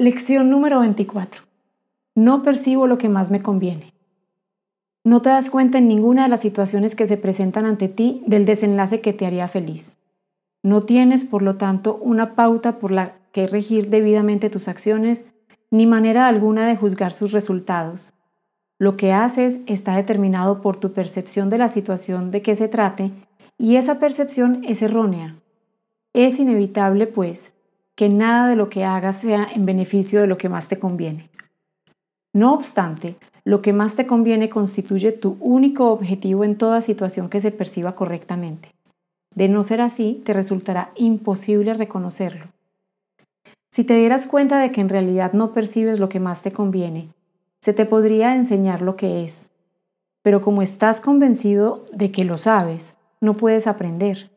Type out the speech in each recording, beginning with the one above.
Lección número 24. No percibo lo que más me conviene. No te das cuenta en ninguna de las situaciones que se presentan ante ti del desenlace que te haría feliz. No tienes, por lo tanto, una pauta por la que regir debidamente tus acciones, ni manera alguna de juzgar sus resultados. Lo que haces está determinado por tu percepción de la situación de que se trate, y esa percepción es errónea. Es inevitable, pues, que nada de lo que hagas sea en beneficio de lo que más te conviene. No obstante, lo que más te conviene constituye tu único objetivo en toda situación que se perciba correctamente. De no ser así, te resultará imposible reconocerlo. Si te dieras cuenta de que en realidad no percibes lo que más te conviene, se te podría enseñar lo que es. Pero como estás convencido de que lo sabes, no puedes aprender.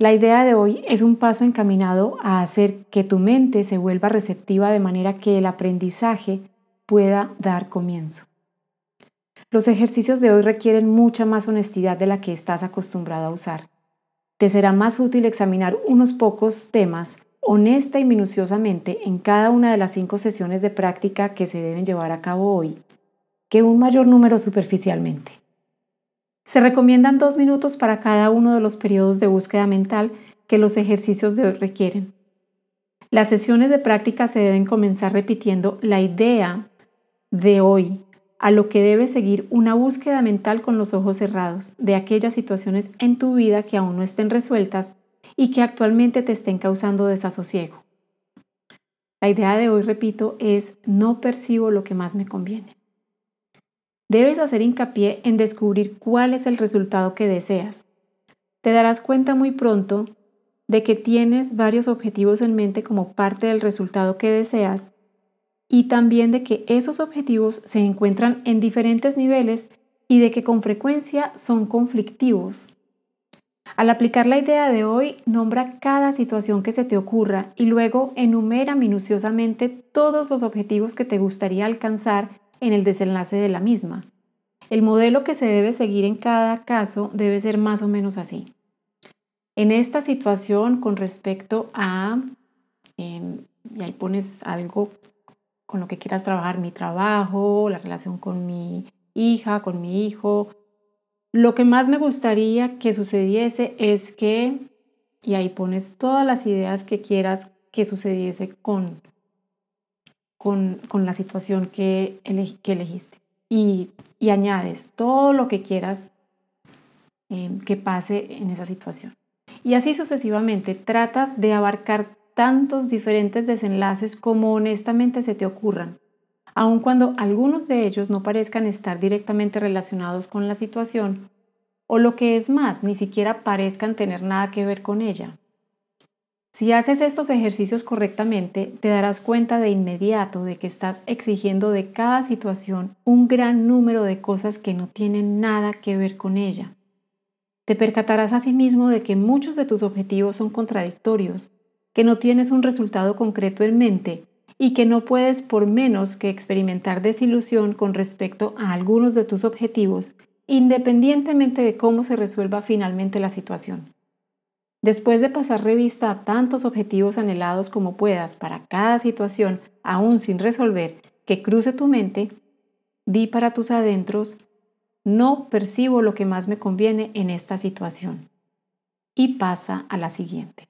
La idea de hoy es un paso encaminado a hacer que tu mente se vuelva receptiva de manera que el aprendizaje pueda dar comienzo. Los ejercicios de hoy requieren mucha más honestidad de la que estás acostumbrado a usar. Te será más útil examinar unos pocos temas honesta y minuciosamente en cada una de las cinco sesiones de práctica que se deben llevar a cabo hoy, que un mayor número superficialmente. Se recomiendan dos minutos para cada uno de los periodos de búsqueda mental que los ejercicios de hoy requieren. Las sesiones de práctica se deben comenzar repitiendo la idea de hoy, a lo que debe seguir una búsqueda mental con los ojos cerrados de aquellas situaciones en tu vida que aún no estén resueltas y que actualmente te estén causando desasosiego. La idea de hoy, repito, es no percibo lo que más me conviene. Debes hacer hincapié en descubrir cuál es el resultado que deseas. Te darás cuenta muy pronto de que tienes varios objetivos en mente como parte del resultado que deseas y también de que esos objetivos se encuentran en diferentes niveles y de que con frecuencia son conflictivos. Al aplicar la idea de hoy, nombra cada situación que se te ocurra y luego enumera minuciosamente todos los objetivos que te gustaría alcanzar en el desenlace de la misma. El modelo que se debe seguir en cada caso debe ser más o menos así. En esta situación con respecto a, em, y ahí pones algo con lo que quieras trabajar, mi trabajo, la relación con mi hija, con mi hijo, lo que más me gustaría que sucediese es que, y ahí pones todas las ideas que quieras que sucediese con con, la situación que, que elegiste. Y, añades todo lo que quieras em, que pase en esa situación. Y así sucesivamente tratas de abarcar tantos diferentes desenlaces como honestamente se te ocurran, aun cuando algunos de ellos no parezcan estar directamente relacionados con la situación, o lo que es más, ni siquiera parezcan tener nada que ver con ella. Si haces estos ejercicios correctamente, te darás cuenta de inmediato de que estás exigiendo de cada situación un gran número de cosas que no tienen nada que ver con ella. Te percatarás asimismo de que muchos de tus objetivos son contradictorios, que no tienes un resultado concreto en mente y que no puedes por menos que experimentar desilusión con respecto a algunos de tus objetivos, independientemente de cómo se resuelva finalmente la situación. Después de pasar revista a tantos objetivos anhelados como puedas para cada situación aún sin resolver que cruce tu mente, di para tus adentros, no percibo lo que más me conviene en esta situación. Y pasa a la siguiente.